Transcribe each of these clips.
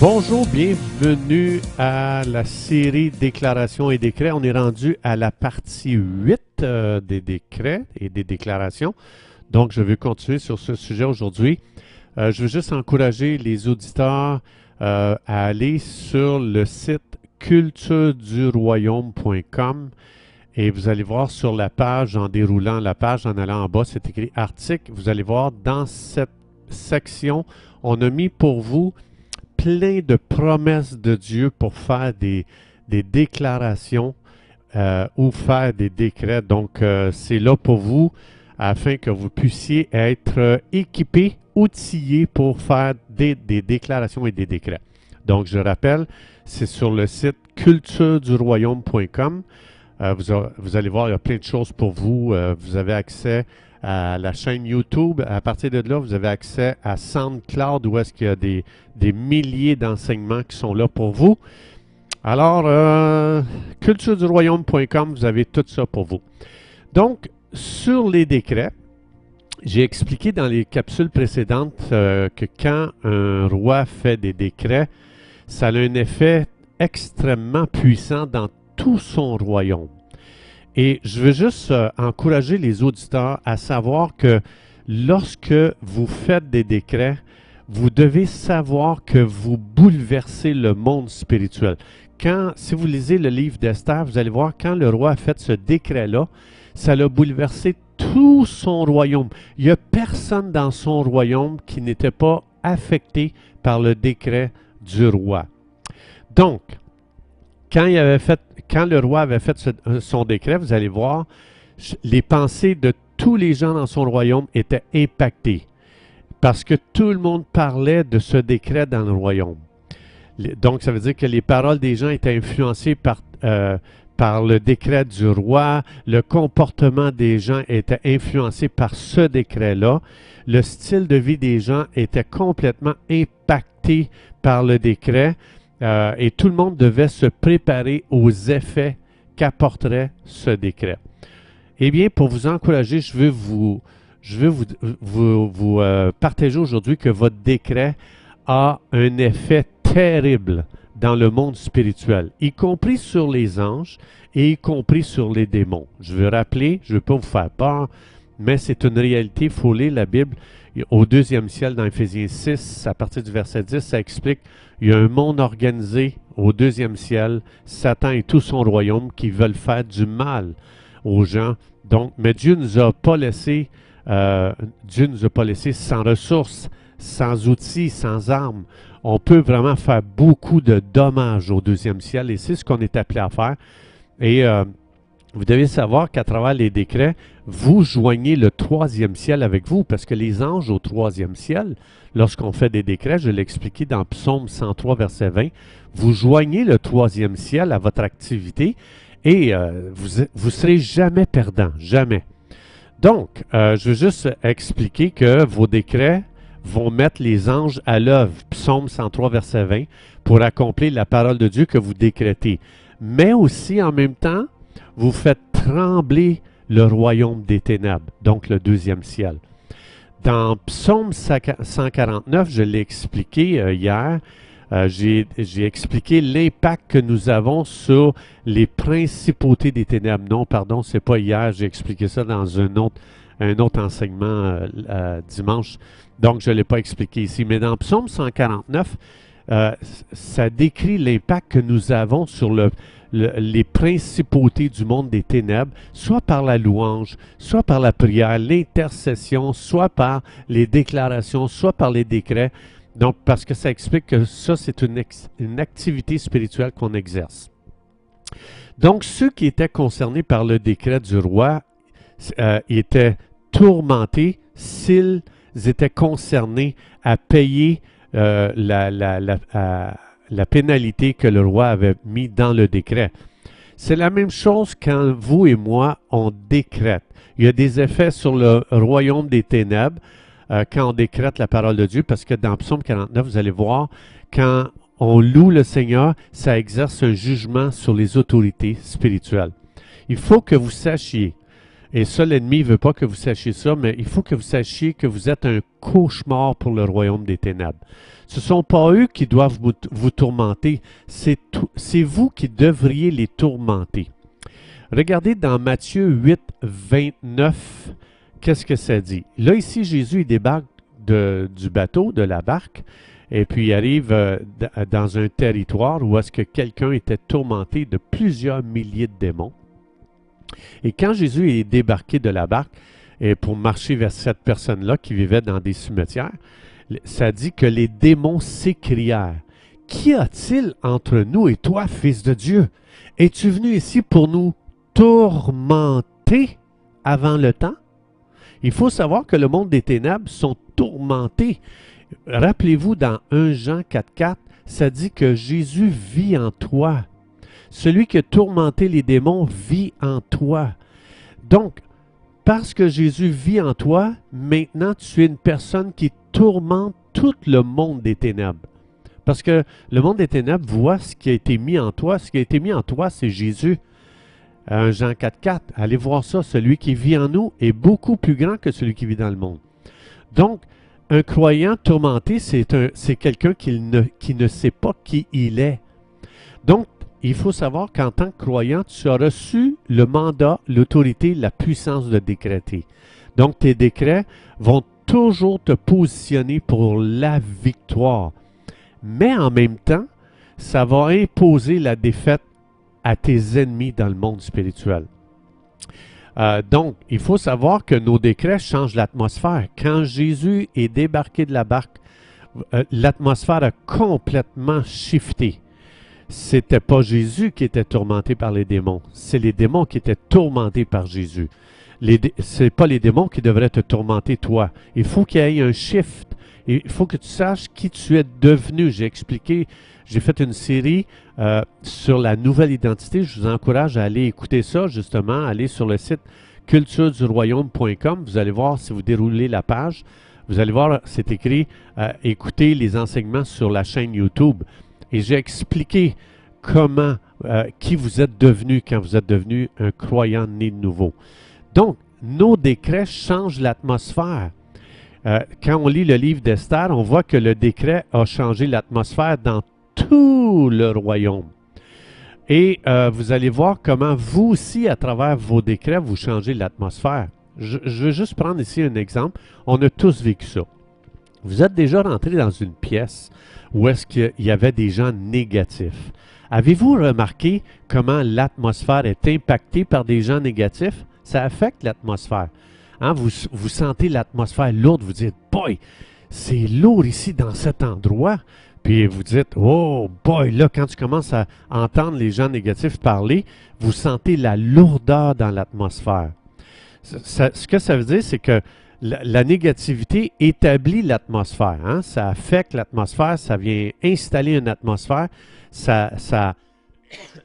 Bonjour, bienvenue à la série Déclarations et décrets. On est rendu à la partie 8 euh, des décrets et des déclarations. Donc, je vais continuer sur ce sujet aujourd'hui. Euh, je veux juste encourager les auditeurs euh, à aller sur le site cultureduroyaume.com et vous allez voir sur la page, en déroulant la page, en allant en bas, c'est écrit article. Vous allez voir dans cette section, on a mis pour vous plein de promesses de Dieu pour faire des, déclarations euh, ou faire des décrets. Donc, euh, c'est là pour vous afin que vous puissiez être euh, équipés, outillés pour faire des, des, déclarations et des décrets. Donc, je rappelle, c'est sur le site cultureduroyaume.com. Vous, vous, allez voir, il y a plein de choses pour vous. vous avez accès à la chaîne YouTube. À partir de là, vous avez accès à SoundCloud où est-ce qu'il y a des, des milliers d'enseignements qui sont là pour vous. Alors, euh, cultureduroyaume.com, vous avez tout ça pour vous. Donc, sur les décrets, j'ai expliqué dans les capsules précédentes euh, que quand un roi fait des décrets, ça a un effet extrêmement puissant dans tout son royaume. Et je veux juste euh, encourager les auditeurs à savoir que lorsque vous faites des décrets, vous devez savoir que vous bouleversez le monde spirituel. Quand, si vous lisez le livre d'Esther, vous allez voir quand le roi a fait ce décret-là, ça l'a bouleversé tout son royaume. Il n'y a personne dans son royaume qui n'était pas affecté par le décret du roi. Donc, quand, le roi avait fait son décret, vous allez voir, les pensées de tous les gens dans son royaume étaient impactées parce que tout le monde parlait de ce décret dans le royaume. Donc, ça veut dire que les paroles des gens étaient influencées par, euh, par le décret du roi, le comportement des gens était influencé par ce décret-là, le style de vie des gens était complètement impacté par le décret. Euh, et tout le monde devait se préparer aux effets qu'apporterait ce décret. Eh bien, pour vous encourager, je veux vous, je veux vous, vous, euh, partager aujourd'hui que votre décret a un effet terrible dans le monde spirituel, y compris sur les anges et y compris sur les démons. Je veux rappeler, je ne veux pas vous faire peur, mais c'est une réalité, il faut lire la Bible. Au deuxième ciel, dans Éphésiens 6, à partir du verset 10, ça explique il y a un monde organisé au deuxième ciel, Satan et tout son royaume qui veulent faire du mal aux gens. Donc, mais Dieu nous a pas laissé, euh, Dieu nous a pas laissé sans ressources, sans outils, sans armes. On peut vraiment faire beaucoup de dommages au deuxième ciel et c'est ce qu'on est appelé à faire. Et euh, vous devez savoir qu'à travers les décrets, vous joignez le troisième ciel avec vous, parce que les anges au troisième ciel, lorsqu'on fait des décrets, je l'ai expliqué dans Psaume 103, verset 20, vous joignez le troisième ciel à votre activité et euh, vous ne serez jamais perdant, jamais. Donc, euh, je veux juste expliquer que vos décrets vont mettre les anges à l'œuvre, Psaume 103, verset 20, pour accomplir la parole de Dieu que vous décrétez. Mais aussi, en même temps, vous faites trembler le royaume des ténèbres, donc le deuxième ciel. Dans Psaume 149, je l'ai expliqué euh, hier, euh, j'ai expliqué l'impact que nous avons sur les principautés des ténèbres. Non, pardon, c'est pas hier, j'ai expliqué ça dans un autre, un autre enseignement euh, dimanche. Donc, je ne l'ai pas expliqué ici. Mais dans Psaume 149, ça décrit l'impact que nous avons sur le, les principautés du monde des ténèbres, soit par la louange, soit par la prière, l'intercession, soit par les déclarations, soit par les décrets. Donc, parce que ça explique que ça, c'est une, une, activité spirituelle qu'on exerce. Donc, ceux qui étaient concernés par le décret du roi euh, étaient tourmentés s'ils étaient concernés à payer euh, la, la pénalité que le roi avait mis dans le décret. C'est la même chose quand vous et moi, on décrète. Il y a des effets sur le royaume des ténèbres euh, quand on décrète la parole de Dieu, parce que dans Psaume 49, vous allez voir, quand on loue le Seigneur, ça exerce un jugement sur les autorités spirituelles. Il faut que vous sachiez, et ça l'ennemi ne veut pas que vous sachiez ça, mais il faut que vous sachiez que vous êtes un cauchemar pour le royaume des ténèbres. Ce ne sont pas eux qui doivent vous, tourmenter, c'est vous qui devriez les tourmenter. Regardez dans Matthieu 8, 29, qu'est-ce que ça dit? Là, ici, Jésus il débarque de, du bateau, de la barque, et puis il arrive euh, dans un territoire où est-ce que quelqu'un était tourmenté de plusieurs milliers de démons. Et quand Jésus est débarqué de la barque et pour marcher vers cette personne-là qui vivait dans des cimetières, ça dit que les démons s'écrièrent. Qu'y a-t-il entre nous et toi, fils de Dieu? Es-tu venu ici pour nous tourmenter avant le temps? Il faut savoir que le monde des ténèbres sont tourmentés. Rappelez-vous, dans 1 Jean 4.4, ça dit que Jésus vit en toi. Celui qui a tourmenté les démons vit en toi. Donc, parce que Jésus vit en toi, maintenant tu es une personne qui tourmente tout le monde des ténèbres. Parce que le monde des ténèbres voit ce qui a été mis en toi. Ce qui a été mis en toi, c'est Jésus. 1 Jean 4.4, allez voir ça. Celui qui vit en nous est beaucoup plus grand que celui qui vit dans le monde. Donc, un croyant tourmenté, c'est quelqu'un qui ne, qui ne sait pas qui il est. Donc, il faut savoir qu'en tant que croyant, tu as reçu le mandat, l'autorité, la puissance de décréter. Donc, tes décrets vont toujours te positionner pour la victoire. Mais en même temps, ça va imposer la défaite à tes ennemis dans le monde spirituel. Euh, donc, il faut savoir que nos décrets changent l'atmosphère. Quand Jésus est débarqué de la barque, euh, l'atmosphère a complètement shifté c'était pas Jésus qui était tourmenté par les démons, c'est les démons qui étaient tourmentés par Jésus. Ce n'est pas les démons qui devraient te tourmenter toi. Il faut qu'il y ait un shift. Il faut que tu saches qui tu es devenu. J'ai expliqué, j'ai fait une série euh, sur la nouvelle identité. Je vous encourage à aller écouter ça, justement, aller sur le site cultureduroyaume.com. Vous allez voir si vous déroulez la page. Vous allez voir, c'est écrit euh, écoutez les enseignements sur la chaîne YouTube et j'ai expliqué comment, euh, qui vous êtes devenu quand vous êtes devenu un croyant né de nouveau. Donc, nos décrets changent l'atmosphère. Euh, quand on lit le livre d'Esther, on voit que le décret a changé l'atmosphère dans tout le royaume. Et euh, vous allez voir comment vous aussi, à travers vos décrets, vous changez l'atmosphère. Je, je, veux juste prendre ici un exemple. On a tous vécu ça. Vous êtes déjà rentré dans une pièce où est-ce qu'il y avait des gens négatifs. Avez-vous remarqué comment l'atmosphère est impactée par des gens négatifs? Ça affecte l'atmosphère. Hein, vous, vous sentez l'atmosphère lourde, vous dites, boy, c'est lourd ici dans cet endroit. Puis vous dites, oh boy, là, quand tu commences à entendre les gens négatifs parler, vous sentez la lourdeur dans l'atmosphère. Ce que ça veut dire, c'est que la, négativité établit l'atmosphère. Hein? Ça affecte l'atmosphère, ça vient installer une atmosphère, ça, ça,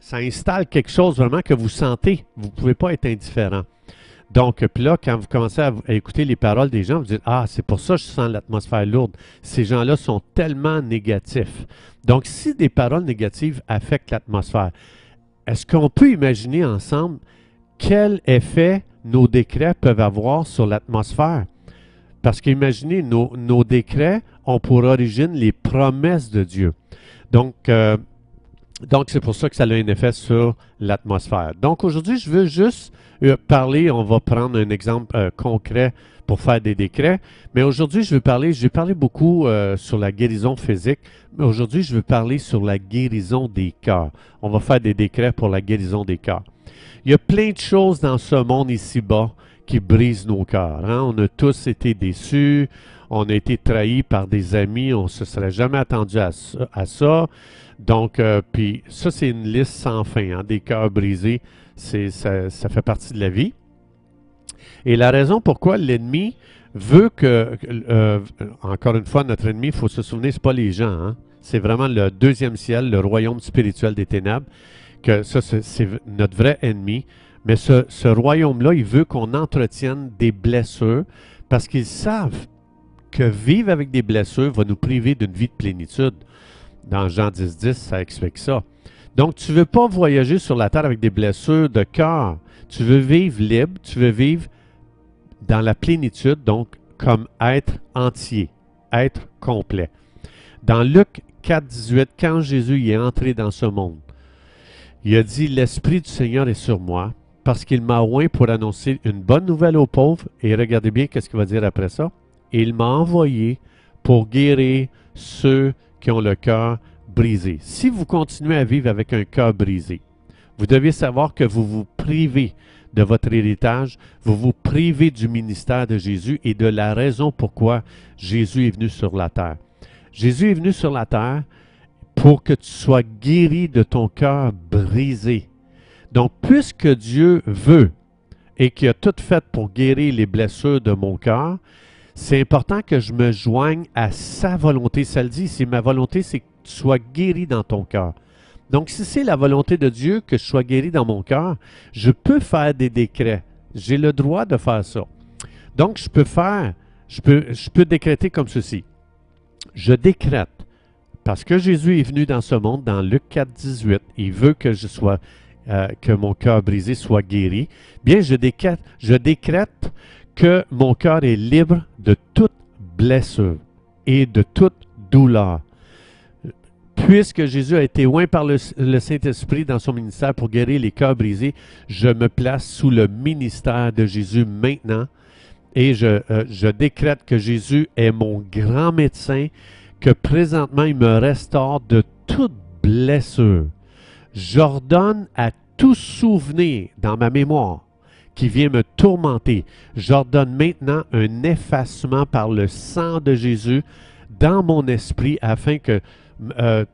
ça installe quelque chose vraiment que vous sentez. Vous ne pouvez pas être indifférent. Donc, puis là, quand vous commencez à, écouter les paroles des gens, vous dites Ah, c'est pour ça que je sens l'atmosphère lourde. Ces gens-là sont tellement négatifs. Donc, si des paroles négatives affectent l'atmosphère, est-ce qu'on peut imaginer ensemble quel effet nos décrets peuvent avoir sur l'atmosphère. Parce qu'imaginez, nos, nos, décrets ont pour origine les promesses de Dieu. Donc, euh, donc c'est pour ça que ça a un effet sur l'atmosphère. Donc aujourd'hui, je veux juste euh, parler, on va prendre un exemple euh, concret pour faire des décrets. Mais aujourd'hui, je veux parler, j'ai parlé beaucoup sur la guérison physique, mais aujourd'hui, je veux parler sur la guérison des cœurs. On va faire des décrets pour la guérison des cœurs. Il y a plein de choses dans ce monde ici-bas qui brisent nos cœurs. Hein. On a tous été déçus, on a été trahis par des amis, on ne se serait jamais attendu à ça. Donc, euh, puis ça, c'est une liste sans fin, hein, des cœurs brisés. Ça, fait partie de la vie. Et la raison pourquoi l'ennemi veut que, euh, encore une fois, notre ennemi, il faut se souvenir, ce pas les gens, hein? c'est vraiment le deuxième ciel, le royaume spirituel des ténèbres, que ça, c'est notre vrai ennemi. Mais ce, royaume-là, il veut qu'on entretienne des blessures parce qu'ils savent que vivre avec des blessures va nous priver d'une vie de plénitude. Dans Jean 10, 10, ça explique ça. Donc, tu ne veux pas voyager sur la terre avec des blessures de cœur. Tu veux vivre libre, tu veux vivre dans la plénitude, donc comme être entier, être complet. Dans Luc 4, 18, quand Jésus est entré dans ce monde, il a dit, L'Esprit du Seigneur est sur moi, parce qu'il m'a oint pour annoncer une bonne nouvelle aux pauvres. Et regardez bien qu'est-ce qu'il va dire après ça. il m'a envoyé pour guérir ceux qui ont le cœur brisé. Si vous continuez à vivre avec un cœur brisé, vous devez savoir que vous vous privez de votre héritage, vous vous privez du ministère de Jésus et de la raison pourquoi Jésus est venu sur la terre. Jésus est venu sur la terre pour que tu sois guéri de ton cœur brisé. Donc, puisque Dieu veut et qu'il a tout fait pour guérir les blessures de mon cœur, c'est important que je me joigne à sa volonté. Ça le dit, c'est ma volonté, c'est que tu sois guéri dans ton cœur. Donc, si c'est la volonté de Dieu que je sois guéri dans mon cœur, je peux faire des décrets. J'ai le droit de faire ça. Donc, je peux faire, je peux, je peux décréter comme ceci. Je décrète, parce que Jésus est venu dans ce monde, dans Luc 4, 18, il veut que je sois, euh, que mon cœur brisé soit guéri. Bien, je décrète, que mon cœur est libre de toute blessure et de toute douleur. Puisque Jésus a été oint par le, Saint-Esprit dans son ministère pour guérir les cœurs brisés, je me place sous le ministère de Jésus maintenant et je, euh, je décrète que Jésus est mon grand médecin, que présentement il me restaure de toute blessure. J'ordonne à tout souvenir dans ma mémoire qui vient me tourmenter, j'ordonne maintenant un effacement par le sang de Jésus dans mon esprit afin que euh,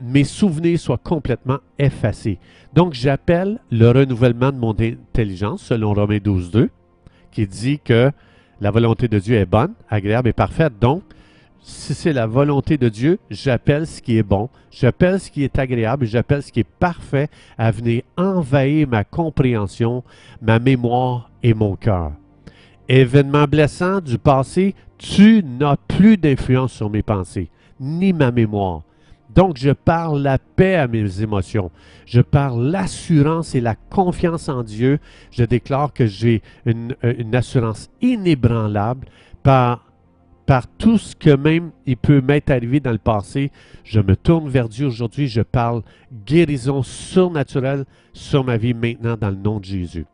mes souvenirs soient complètement effacés. Donc, j'appelle le renouvellement de mon intelligence, selon Romains 12, 2, qui dit que la volonté de Dieu est bonne, agréable et parfaite. Donc, si c'est la volonté de Dieu, j'appelle ce qui est bon, j'appelle ce qui est agréable, j'appelle ce qui est parfait à venir envahir ma compréhension, ma mémoire et mon cœur. Événement blessant du passé, tu n'as plus d'influence sur mes pensées ni ma mémoire. Donc, je parle la paix à mes émotions. Je parle l'assurance et la confiance en Dieu. Je déclare que j'ai une, euh, assurance inébranlable par, par tout ce que même il peut m'être arrivé dans le passé. Je me tourne vers Dieu aujourd'hui. Je parle guérison surnaturelle sur ma vie maintenant dans le nom de Jésus.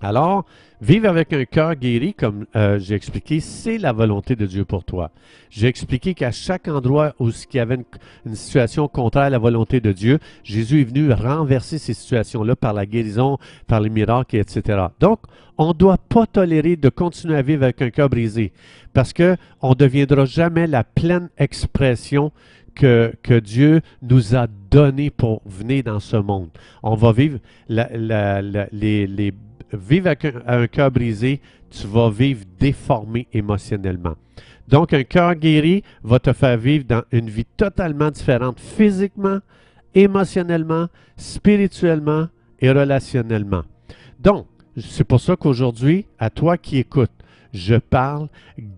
Alors, vivre avec un cœur guéri, comme euh, j'ai expliqué, c'est la volonté de Dieu pour toi. J'ai expliqué qu'à chaque endroit où il y avait une, situation contraire à la volonté de Dieu, Jésus est venu renverser ces situations-là par la guérison, par les miracles, etc. Donc, on ne doit pas tolérer de continuer à vivre avec un cœur brisé, parce qu'on ne deviendra jamais la pleine expression que, que, Dieu nous a donné pour venir dans ce monde. On va vivre les, vivre avec un, cœur brisé, tu vas vivre déformé émotionnellement. Donc, un cœur guéri va te faire vivre dans une vie totalement différente physiquement, émotionnellement, spirituellement et relationnellement. Donc, c'est pour ça qu'aujourd'hui, à toi qui écoutes, je parle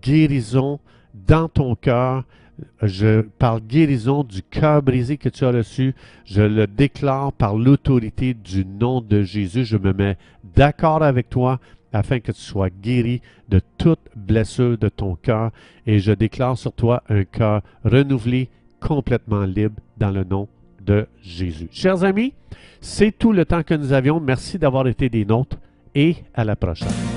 guérison dans ton cœur, je parle guérison du cœur brisé que tu as reçu. Je le déclare par l'autorité du nom de Jésus. Je me mets d'accord avec toi afin que tu sois guéri de toute blessure de ton cœur. Et je déclare sur toi un cœur renouvelé, complètement libre dans le nom de Jésus. Chers amis, c'est tout le temps que nous avions. Merci d'avoir été des nôtres et à la prochaine.